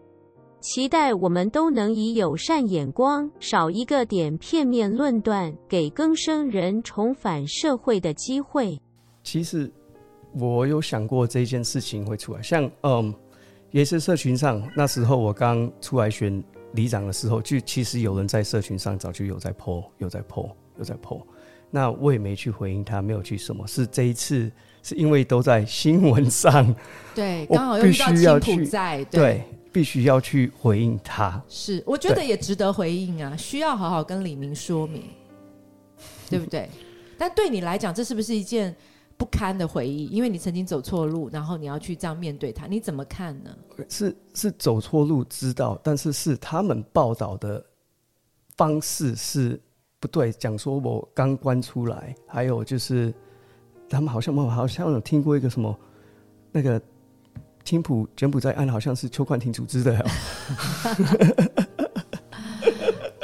期待我们都能以友善眼光，少一个点片面论断，给更生人重返社会的机会。其实我有想过这件事情会出来，像嗯，也是社群上那时候我刚出来选里长的时候，就其实有人在社群上早就有在 po，有在 po，有在 po。那我也没去回应他，没有去什么，是这一次是因为都在新闻上，对，我刚好又遇到必须要青浦去在，对，必须要去回应他。是，我觉得也值得回应啊，需要好好跟李明说明，对不对？但对你来讲，这是不是一件不堪的回忆？因为你曾经走错路，然后你要去这样面对他，你怎么看呢？是是走错路知道，但是是他们报道的方式是不对，讲说我刚关出来，还有就是他们好像我好像有听过一个什么那个青浦柬埔寨案，好像是邱冠廷组织的，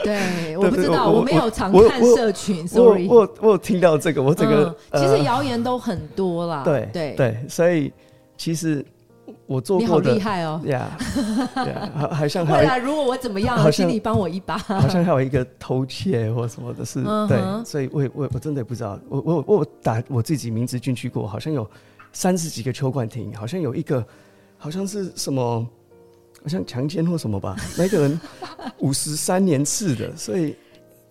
对，我不知道，我我没有常看社群我，sorry。我我有听到这个，我整个、嗯，其实呃谣言都很多啦，对对，对，所以其实我做你好过的厉害哦。呀呀，还还像 还有未来如果我怎么样请你帮我一把。好像还有一个偷窃或什么的事，嗯对，所以我也我我真的也不知道，我我我打我自己名字进去过，好像有三十几个邱冠廷，好像有一个好像是什么，好像强奸或什么吧，那个人五十三年次的，所以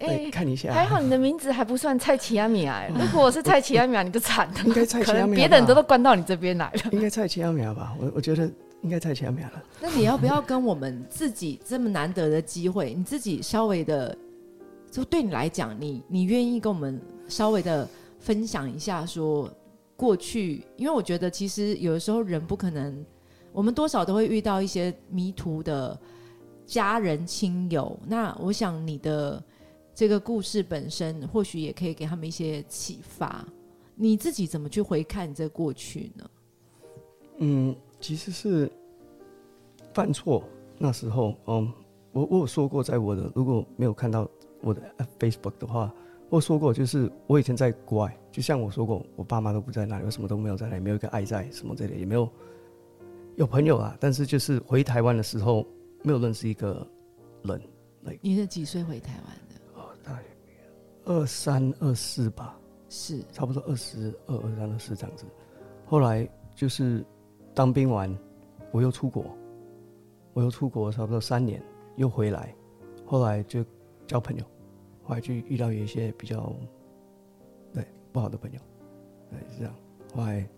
哎、看一下，还好你的名字还不算蔡奇亚米亚，如果我是蔡奇亚米亚，你就惨了。应该蔡奇亚米亚别的人都都关到你这边来了。应该蔡奇亚米亚吧，我我觉得应该蔡奇亚米亚了。那你要不要跟我们自己这么难得的机会，你自己稍微的，就对你来讲，你你愿意跟我们稍微的分享一下说过去？因为我觉得其实有的时候人不可能，我们多少都会遇到一些迷途的家人亲友。那我想你的这个故事本身，或许也可以给他们一些启发。你自己怎么去回看你这过去呢？嗯，其实是犯错，那时候，嗯，我我有说过，在我的如果没有看到我的 Facebook 的话，我说过，就是我以前在国外，就像我说过，我爸妈都不在那里，我什么都没有在那里，没有一个爱在什么这里，也没有有朋友啊。但是就是回台湾的时候，没有认识一个人。你是几岁回台湾的？哦，大概二三二四吧，是差不多二十二二三二四这样子。后来就是当兵完，我又出国，我又出国差不多三年，又回来，后来就交朋友，后来就遇到有一些比较对不好的朋友，对是这样。后来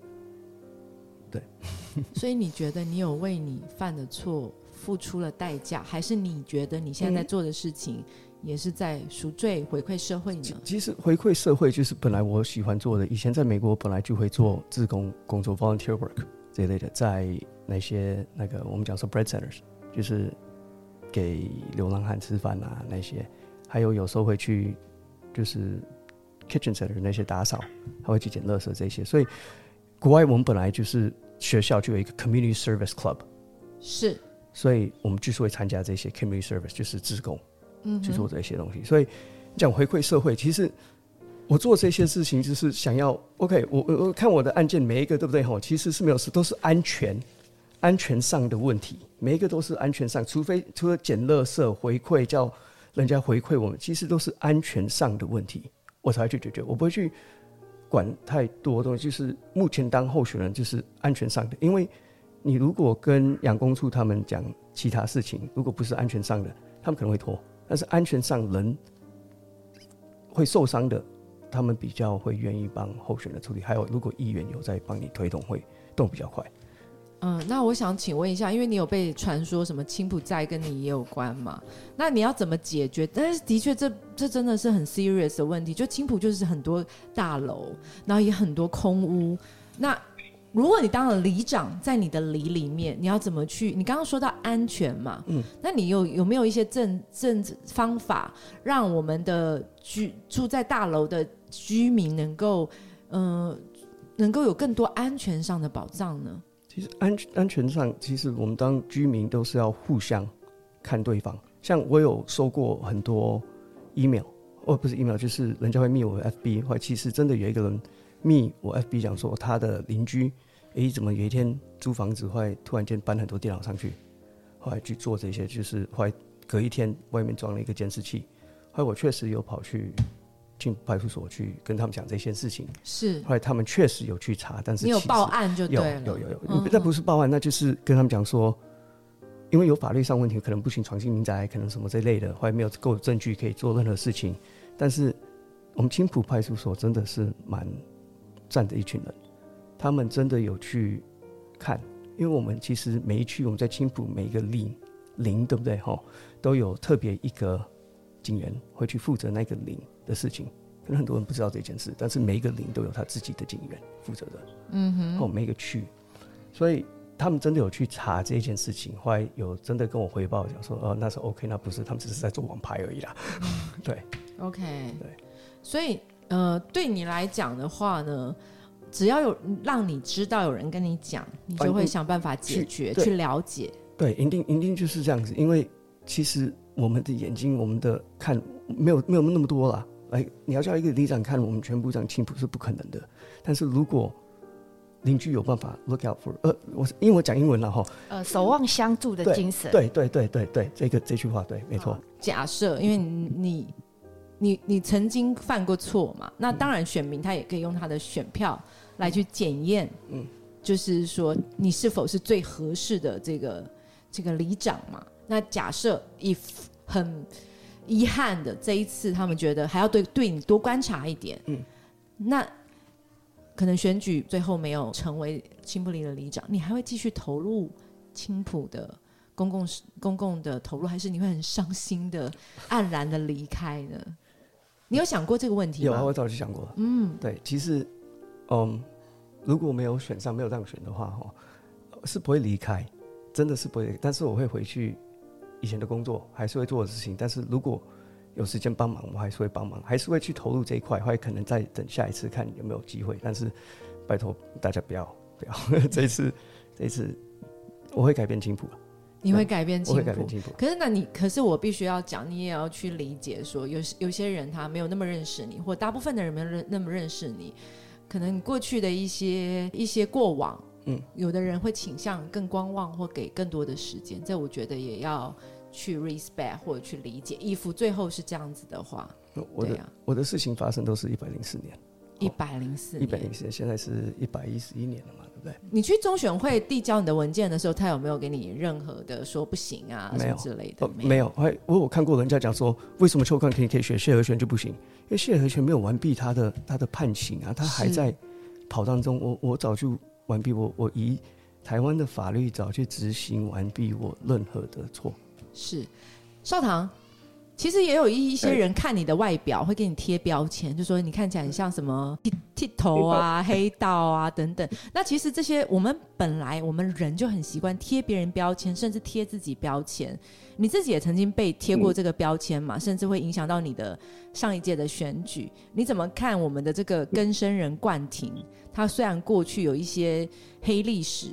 对，所以你觉得你有为你犯的错付出了代价，还是你觉得你现在在做的事情也是在赎罪回馈社会呢？其实回馈社会就是本来我喜欢做的，以前在美国本来就会做自工工作 （volunteer work） 这一类的，在那些那个我们讲说 bread centers，就是给流浪汉吃饭啊那些，还有有时候会去就是 kitchen center 那些打扫，还会去捡垃圾这些。所以国外我们本来就是学校就有一个 community service club，是，所以我们就是会参加这些 community service，就是自工。嗯去做这些东西。所以讲回馈社会，其实我做这些事情就是想要，OK，我我我看我的案件每一个对不对？吼，其实是没有事，都是安全安全上的问题，每一个都是安全上，除非除了捡垃圾回馈叫人家回馈我们，其实都是安全上的问题，我才会去解决，我不会去管太多东西。就是目前当候选人就是安全上的，因为你如果跟杨公处他们讲其他事情，如果不是安全上的，他们可能会拖。但是安全上人会受伤的，他们比较会愿意帮候选人处理。还有，如果议员有在帮你推动，会动比较快。嗯，那我想请问一下，因为你有被传说什么青浦债跟你也有关嘛？那你要怎么解决？但是的确，这这真的是很 serious 的问题。就青浦就是很多大楼，然后也很多空屋。那如果你当了里长，在你的里里面，你要怎么去？你刚刚说到安全嘛，嗯，那你有有没有一些政政方法，让我们的居住在大楼的居民能够，呃，能够有更多安全上的保障呢？其实安安全上，其实我们当居民都是要互相看对方。像我有收过很多 email，哦，不是 email，就是人家会密我 FB，或者其实真的有一个人密我 FB 讲说他的邻居，诶，怎么有一天租房子会突然间搬很多电脑上去，后来去做这些，就是后来隔一天外面装了一个监视器，后来我确实有跑去进派出所去跟他们讲这些事情，是。后来他们确实有去查，但是你有报案就对有了，有有有，嗯。那不是报案，那就是跟他们讲说，因为有法律上问题，可能不行闯进民宅，可能什么这类的，后来没有够证据可以做任何事情。但是我们青浦派出所真的是蛮站的一群人，他们真的有去看，因为我们其实每一区我们在青浦每一个里邻，对不对？哈，都有特别一个警员会去负责那个邻的事情。可能很多人不知道这件事，但是每一个零都有他自己的警员负责的。嗯哼，哦，每一个区，所以他们真的有去查这件事情，后来有真的跟我汇报讲说，哦，那是 OK，那不是，他们只是在做网牌而已啦。对，OK，对，所以呃，对你来讲的话呢，只要有让你知道有人跟你讲，你就会想办法解决去了解。对，一定一定就是这样子，因为其实我们的眼睛，我们的看没有没有那么多啦。来，你要叫一个里长看我们全部长清浦是不可能的。但是如果邻居有办法 look out for，呃，我是因为我讲英文了哈，呃，守望相助的精神。对对对对对，这个这句话对，没错。假设，因为你你你你曾经犯过错嘛，那当然选民他也可以用他的选票来去检验，嗯嗯，就是说你是否是最合适的这个这个里长嘛。那假设 if 很遗憾的这一次，他们觉得还要对对你多观察一点，嗯嗯，那可能选举最后没有成为青浦里的里长，你还会继续投入青浦的公共公共的投入，还是你会很伤心的黯然的离开呢？你有想过这个问题吗有啊，我早就想过了。嗯，对，其实，嗯，如果没有选上，没有当选的话，哈，是不会离开，真的是不会。但是我会回去以前的工作，还是会做的事情。但是如果有时间帮忙，我还是会帮忙，还是会去投入这一块，会可能再等下一次看有没有机会。但是拜托大家不要不要，这一次这一次我会改变青浦了，你会改变青我，会改变青谱。可是，那你可是我必须要讲，你也要去理解说，有有些人他没有那么认识你，或大部分的人没有认那么认识你，可能你过去的一些一些过往，嗯，有的人会倾向更观望或给更多的时间，这我觉得也要去 respect 或者去理解。衣服最后是这样子的话，我的、我的事情发生都是一百零四年，一百零四一百，零四年，现在是一百一十一年了嘛，对不对？你去中选会递交你的文件的时候，他有没有给你任何的说不行啊什没有么之类的？哦，没有，还我有看过人家讲说，为什么邱冠可以可以选谢和弦就不行？因为谢和弦没有完毕他的他的判刑啊，他还在跑当中。我我早就完毕，我我以台湾的法律早去执行完毕我任何的错。是，少棠，其实也有一一些哎人看你的外表会给你贴标签，就说你看起来很像什么剃剃头啊、黑道啊等等。那其实这些我们本来我们人就很习惯贴别人标签，甚至贴自己标签。你自己也曾经被贴过这个标签嘛，甚至会影响到你的上一届的选举。你怎么看我们的这个根生人冠廷？他虽然过去有一些黑历史，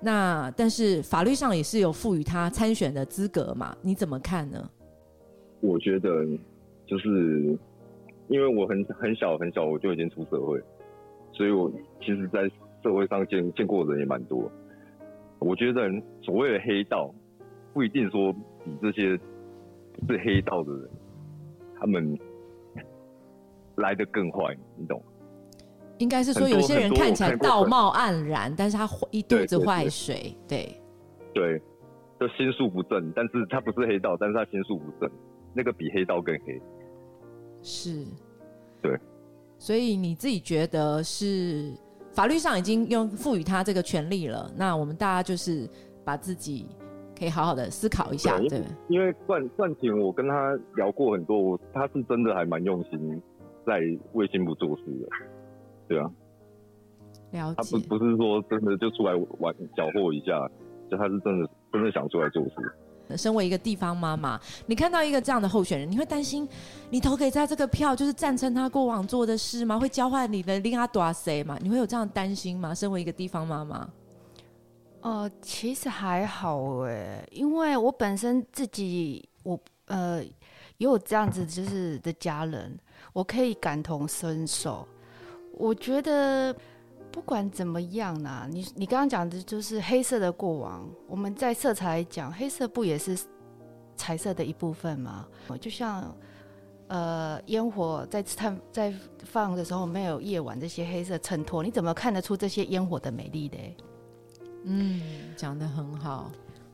那但是法律上也是有赋予他参选的资格嘛？你怎么看呢？我觉得就是因为我很很小很小我就已经出社会，所以我其实，在社会上见见过的人也蛮多。我觉得所谓的黑道，不一定说比这些是黑道的人，他们来的更坏，你懂？应该是说有些人看起来道貌岸然，但是他一肚子坏水，对，对，就心术不正，但是他不是黑道，但是他心术不正，那个比黑道更黑。是，对。所以你自己觉得是法律上已经用赋予他这个权利了，那我们大家就是把自己可以好好的思考一下，对对，因为冠冠廷，我跟他聊过很多，我他是真的还蛮用心在为新部做事的。对啊，了他不解。不是说真的就出来玩搅和一下，就他是真的真的想出来做事。身为一个地方妈妈，你看到一个这样的候选人，你会担心你投给他这个票就是赞成他过往做的事吗？会交换你的令他多谁吗？你会有这样担心吗？身为一个地方妈妈，呃，其实还好哎，因为我本身自己我呃也有这样子就是的家人，我可以感同身受。我觉得不管怎么样啦，你你刚刚讲的就是黑色的过往，我们在色彩来讲，黑色不也是彩色的一部分吗？就像呃烟火在探在放的时候，没有夜晚这些黑色衬托，你怎么看得出这些烟火的美丽嘞？嗯，讲的很好。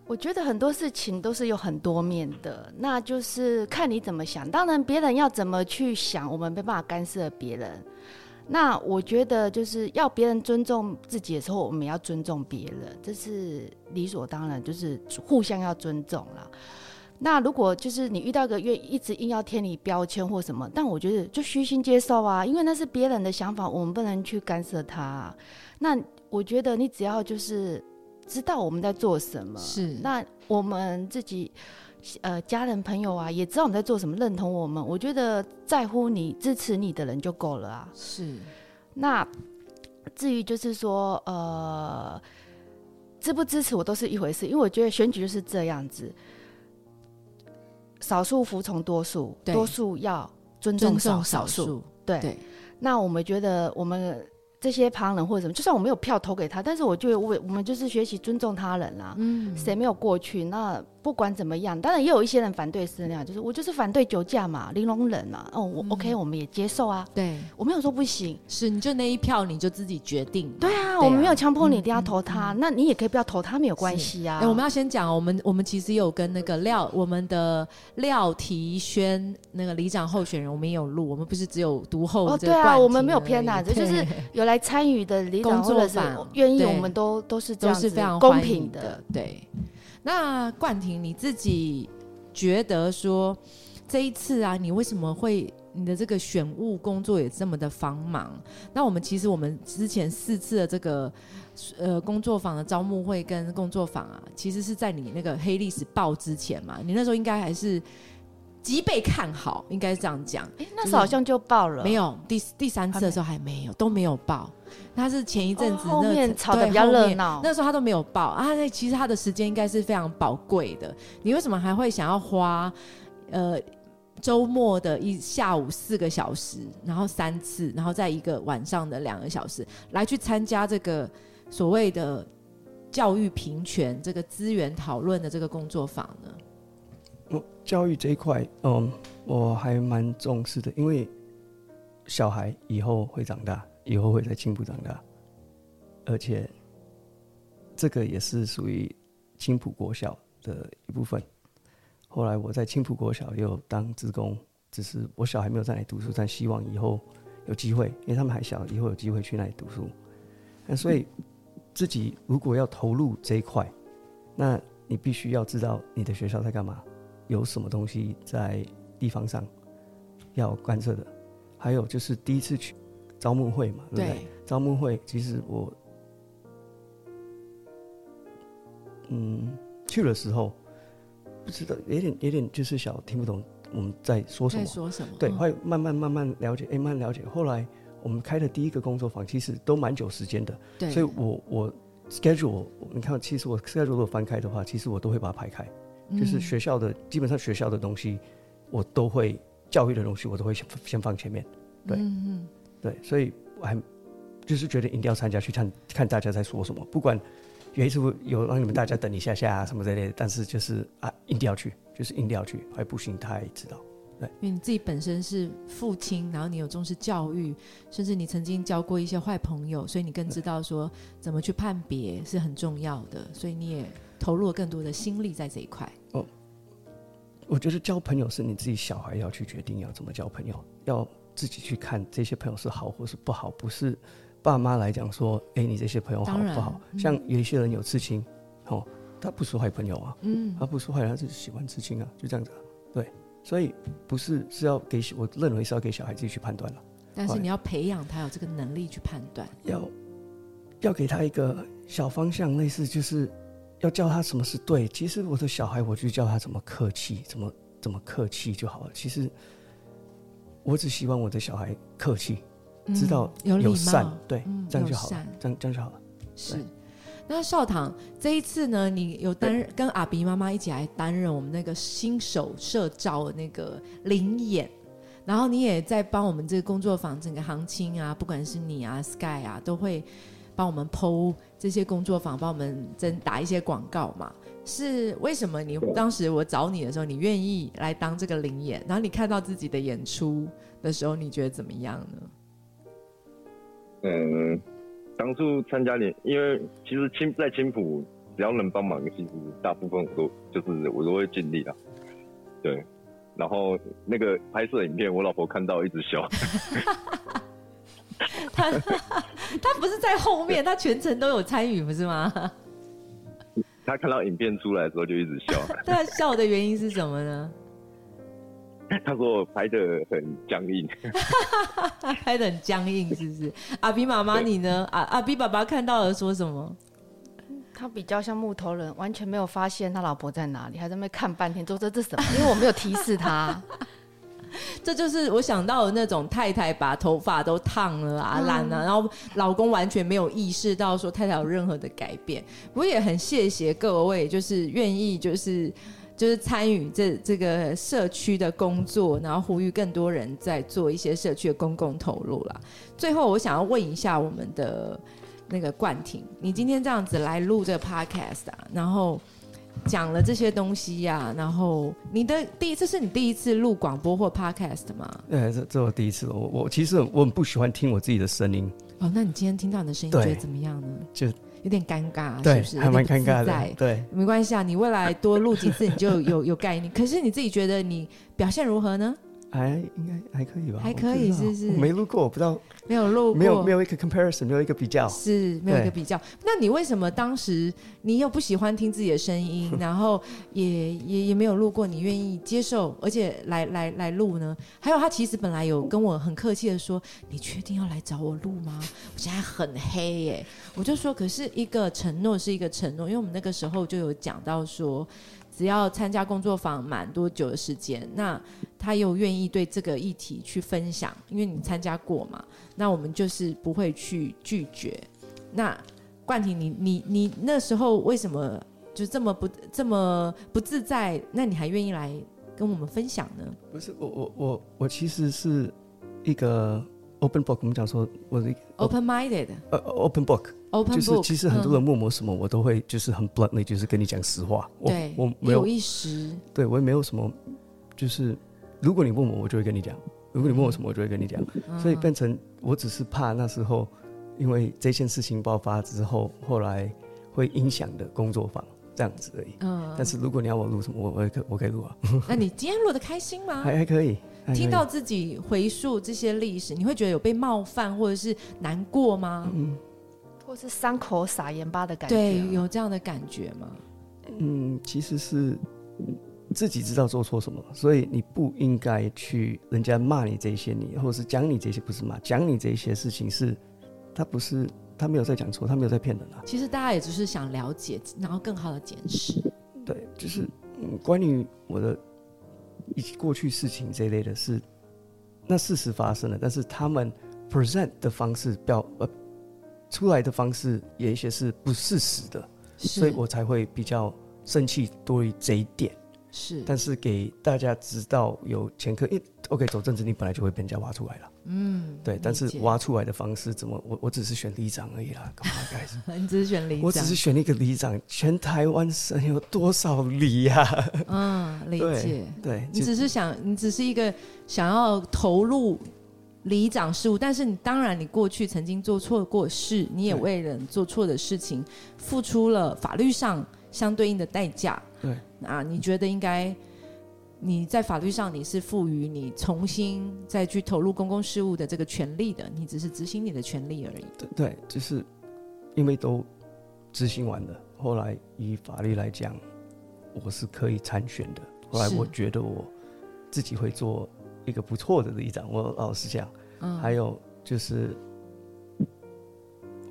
我觉得很多事情都是有很多面的，那就是看你怎么想。当然，别人要怎么去想，我们没办法干涉别人。那我觉得就是要别人尊重自己的时候，我们也要尊重别人，这是理所当然，就是互相要尊重啦。那如果就是你遇到一个愿一直硬要贴你标签或什么，但我觉得就虚心接受啊，因为那是别人的想法，我们不能去干涉他啊。那我觉得你只要就是知道我们在做什么，是那我们自己呃家人朋友啊也知道我们在做什么，认同我们，我觉得在乎你支持你的人就够了啊。是那至于就是说呃支不支持我都是一回事，因为我觉得选举就是这样子，少数服从多数，多数要尊尊重少数。对，对那我们觉得我们这些旁人或者什么，就算我没有票投给他，但是我觉得我我们就是学习尊重他人啦。嗯，谁没有过去？那不管怎么样，当然也有一些人反对是那样，就是我就是反对酒驾嘛，玲珑人嘛。哦，我、嗯 OK，我们也接受啊，对，我没有说不行。是你就那一票你就自己决定。对啊，我们没有强迫你嗯一定要投他，那你也可以不要投他，没有关系啊。哎、我们要先讲哦，我们我们其实有跟那个廖我们的廖提轩那个里长候选人，我们也有录，我们不是只有读后哦，对啊，我们廷没有偏袒，这就是有来参与的里长工作或者是愿意，我们都都是这都是非常公平的。。对，那冠廷你自己觉得说这一次啊，你为什么会你的这个选务工作也这么的繁忙？那我们其实我们之前四次的这个呃工作坊的招募会跟工作坊啊，其实是在你那个黑历史报之前嘛，你那时候应该还是。极被看好，应该是这样讲。哎，那时候好像就报了，没有第第三次的时候还没有，都没有报。他是前一阵子后面吵得比较热闹，那时候他都没有报啊。那其实他的时间应该是非常宝贵的。你为什么还会想要花呃周末的一下午四个小时，然后三次，然后在一个晚上的两个小时来去参加这个所谓的教育平权这个资源讨论的这个工作坊呢？教育这一块，嗯，我还蛮重视的，因为小孩以后会长大。以后会在青浦长大，而且这个也是属于青浦国小的一部分。后来我在青浦国小又当职工，只是我小孩没有在那里读书，但希望以后有机会，因为他们还小，以后有机会去那里读书。那所以自己如果要投入这一块，那你必须要知道你的学校在干嘛，有什么东西在地方上要观测的，还有就是第一次去。招募会嘛，对不对？招募会其实我，嗯，去的时候不知道，有点有点就是小听不懂我们在说什么，说什么？对，会慢慢慢慢了解，哎，慢慢了解。后来我们开的第一个工作坊，其实都蛮久时间的，对。所以我我 schedule，你看，其实我 schedule 如果翻开的话，其实我都会把它排开，就是学校的基本上学校的东西，我都会教育的东西，我都会先先放前面，对，嗯嗯。对，所以我还就是觉得一定要参加去看看大家在说什么，不管有一次有让你们大家等一下下啊什么之类的，但是就是啊，一定要去，就是一定要去，还不行他也知道。对，因为你自己本身是父亲，然后你有重视教育，甚至你曾经交过一些坏朋友，所以你更知道说怎么去判别是很重要的，所以你也投入了更多的心力在这一块。哦，我觉得交朋友是你自己小孩要去决定要怎么交朋友，要。自己去看这些朋友是好或是不好，不是爸妈来讲说，哎，你这些朋友好不好？像有一些人有刺青，哦，他不是坏朋友啊，嗯，他不是坏人，他是喜欢刺青啊，就这样子，对，所以不是是要给，我认为是要给小孩自己去判断了。但是你要培养他有这个能力去判断，要要给他一个小方向，类似就是要教他什么是对。其实我的小孩，我就教他怎么客气，怎么怎么客气就好了。其实。我只希望我的小孩客气，知道有善，对，这样就好了，这样这样就好了。是，那少堂这一次呢，你有担任跟阿鼻妈妈一起来担任我们那个新手社招的那个灵演，然后你也在帮我们这个工作坊整个行情啊，不管是你啊，Sky 啊，都会帮我们剖这些工作坊，帮我们真打一些广告嘛。是为什么？你当时我找你的时候，你愿意来当这个灵演，然后你看到自己的演出的时候，你觉得怎么样呢？嗯，当初参加你，因为其实青在青浦，只要能帮忙，其实大部分我都就是我都会尽力的。对，然后那个拍摄影片，我老婆看到一直笑。他 他不是在后面，他全程都有参与，不是吗？他看到影片出来的时候就一直笑。他笑的原因是什么呢？他说我拍的很僵硬，拍的很僵硬，是不是？阿比妈妈你呢？阿阿比爸爸看到了说什么？他比较像木头人，完全没有发现他老婆在哪里，还在那看半天，说这这什么？因为我没有提示他。这就是我想到的那种太太把头发都烫了啊、染了，然后老公完全没有意识到说太太有任何的改变。我也很谢谢各位，就是愿意就是就是参与这这个社区的工作，然后呼吁更多人在做一些社区的公共投入啦。最后，我想要问一下我们的那个冠廷，你今天这样子来录这个 podcast 啊，然后。讲了这些东西呀，然后你的第一次是你第一次录广播或 podcast 吗？对，这这我第一次。我我其实我很不喜欢听我自己的声音。哦，那你今天听到你的声音，觉得怎么样呢？就有点尴尬，是不是？还蛮尴尬的。对，没关系啊，你未来多录几次，你就有有概念。可是你自己觉得你表现如何呢？还应该还可以吧？还可以，是不是？没录过，我不知道。没有录过，没有没有一个 comparison，没有一个比较，是没有一个比较。那你为什么当时你又不喜欢听自己的声音，然后也也也没有录过，你愿意接受，而且来来来录呢？还有他其实本来有跟我很客气的说：“你确定要来找我录吗？”我现在很黑耶，我就说：“可是一个承诺是一个承诺，因为我们那个时候就有讲到说。”只要参加工作坊满多久的时间，那他又愿意对这个议题去分享，因为你参加过嘛，那我们就是不会去拒绝。那冠廷，你你你那时候为什么就这么不这么不自在？那你还愿意来跟我们分享呢？不是我我我我其实是一个 open book，我们讲说我的 open minded 呃 open book。open 就是 book，其实很多人嗯问我什么，我都会就是很 bluntly，就是跟你讲实话。我对我没有一时对我也没有什么，就是如果你问我，我就会跟你讲；如果你问我什么，我就会跟你讲。嗯所以变成我只是怕那时候，因为这件事情爆发之后，后来会影响的工作坊这样子而已。嗯，但是如果你要我录什么，我我也可我可以录啊，那你今天录的开心吗？还还可以。还可以听到自己回溯这些历史，你会觉得有被冒犯或者是难过吗？嗯或是伤口撒盐巴的感觉啊。对，有这样的感觉吗？嗯，其实是自己知道做错什么，所以你不应该去人家骂你这些你，或者是讲你这些不是骂，讲你这些事情是，他不是他没有在讲错，他没有在骗人啊。其实大家也只是想了解，然后更好的检视。对，就是嗯，关于我的以及过去事情这一类的事，那事实发生了，但是他们 present 的方式表呃出来的方式有一些是不事实的，所以我才会比较生气多于这一点。是，但是给大家知道有前科，因为 OK 走政治，你本来就会被人家挖出来了，嗯，对。但是挖出来的方式怎么？我我只是选里长而已啦，干嘛该？你只是选里长，我只是选一个里长，全台湾省有多少里呀、嗯，理对解。对，就你只是想，你只是一个想要投入里长事务，但是你当然你过去曾经做错过事，你也对为人做错的事情付出了法律上相对应的代价。对，啊，你觉得应该你在法律上你是赋予你重新再去投入公共事务的这个权利的，你只是执行你的权利而已。对对，就是因为都执行完了，后来以法律来讲，我是可以参选的。后来我觉得我自己会做一个不错的里长，我老实讲。嗯，还有就是，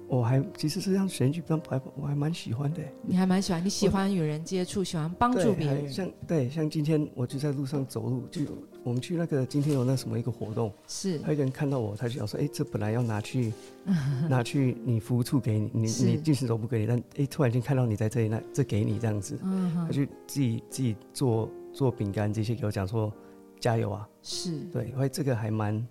我还其实这样选举办牌，我还蛮喜欢的。你还蛮喜欢，你喜欢与人接触，喜欢帮助对，别人，还像对像今天我就在路上走路，就我们去那个今天有那什么一个活动，是。还有一个人看到我，他就想说，哎，这本来要拿去 拿去你服务处给你，你你进行走不给你，但哎突然间看到你在这里，那这给你这样子，他就自己自己做做饼干这些给我讲说加油啊，是。对，所以这个还蛮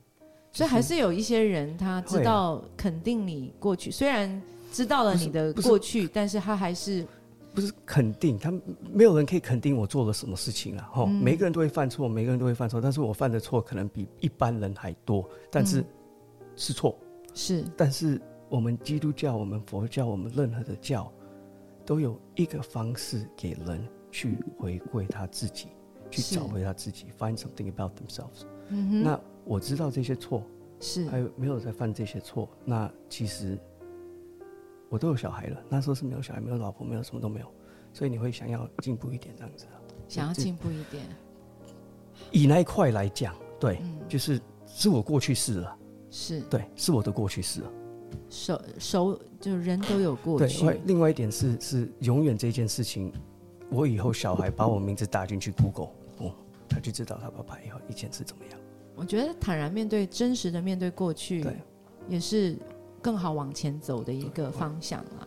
所以还是有一些人他知道肯定你过去，虽然知道了你的过去，但是他还是不是肯定，他没有人可以肯定我做了什么事情啊。哈、嗯每个人都会犯错，每个人都会犯错，但是我犯的错可能比一般人还多，但是嗯是错。是但是我们基督教、我们佛教、我们任何的教，都有一个方式给人去回归他自己，去找回他自己，find something about themselves。那我知道这些错，是还有没有在犯这些错？那其实我都有小孩了，那时候是没有小孩，没有老婆，没有什么都没有，所以你会想要进步一点这样子啊。想要进步一点，以那一块来讲，对，嗯，就是是我过去式了，是对，是我的过去式了。手手，就人都有过对，去外，另外一点是是永远这件事情，我以后小孩把我名字打进去 Google，哦，他就知道他爸爸以后以前是怎么样。我觉得坦然面对真实的面对过去对，也是更好往前走的一个方向啊。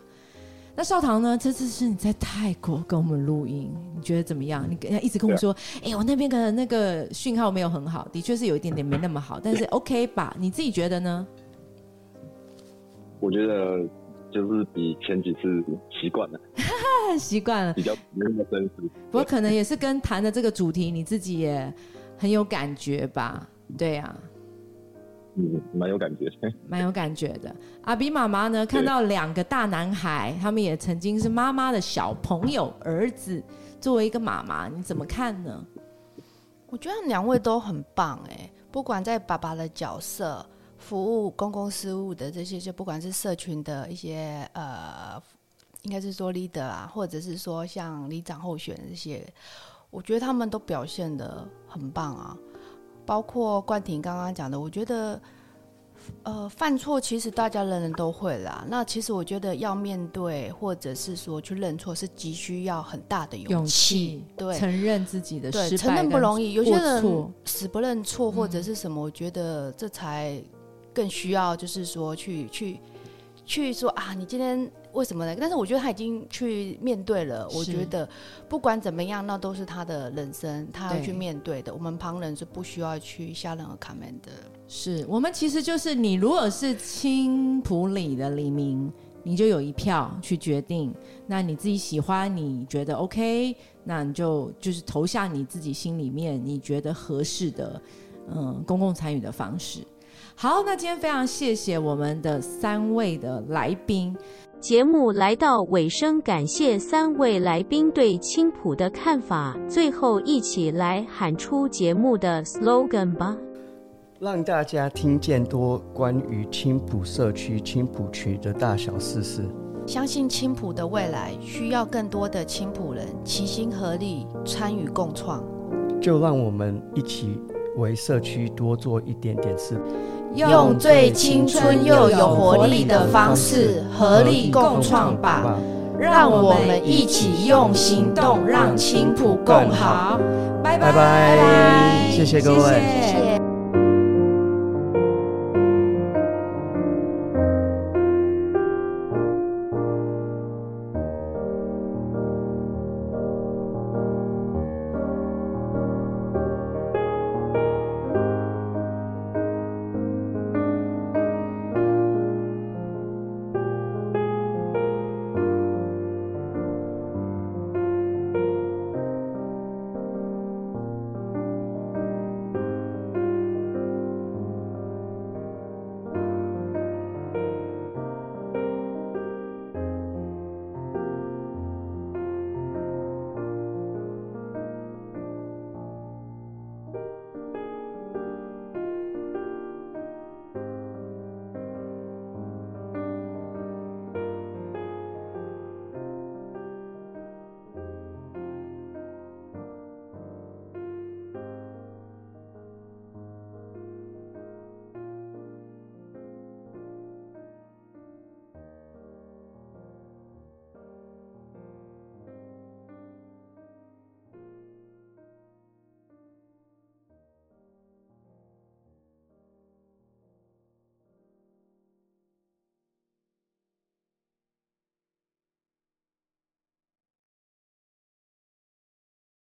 那少棠呢？这次是你在泰国跟我们录音，你觉得怎么样？你跟一直跟我说，哎、我那边的那个讯号没有很好，的确是有一点点没那么好，但是 OK 吧？你自己觉得呢？我觉得就是比前几次习惯了，太习惯了，比较没那么真实。不过可能也是跟谈的这个主题，你自己也很有感觉吧？对呀、嗯，蛮有感觉。蛮有感觉的。阿比妈妈呢，看到两个大男孩，他们也曾经是妈妈的小朋友儿子。作为一个妈妈，你怎么看呢？我觉得两位都很棒哎，不管在爸爸的角色、服务公共事务的这些，就不管是社群的一些呃，应该是说 leader 啊，或者是说像里长候选的这些，我觉得他们都表现的很棒啊。包括冠廷刚刚讲的，我觉得呃，犯错其实大家人人都会啦。那其实我觉得要面对，或者是说去认错，是急需要很大的勇勇气。对承认自己的对，失败，承认不容易。有些人死不认错或者是什么，我觉得这才更需要，就是说去去去说啊，你今天为什么呢？但是我觉得他已经去面对了。我觉得不管怎么样，那都是他的人生，他要去面对的。我们旁人是不需要去下任何 comment 的。是我们其实就是你，如果是青浦里的黎明，你就有一票去决定。那你自己喜欢，你觉得 OK，那你就就是投下你自己心里面你觉得合适的，嗯，公共参与的方式。好，那今天非常谢谢我们的三位的来宾，节目来到尾声，感谢三位来宾对青浦的看法。最后，一起来喊出节目的 slogan 吧。让大家听见多关于青浦社区、青浦区的大小事事。相信青浦的未来需要更多的青浦人齐心合力参与共创。就让我们一起为社区多做一点点事，用最青春又有活力的方式合力共创吧。让我们一起用行动让青浦更好。拜拜拜拜，谢谢各位。谢谢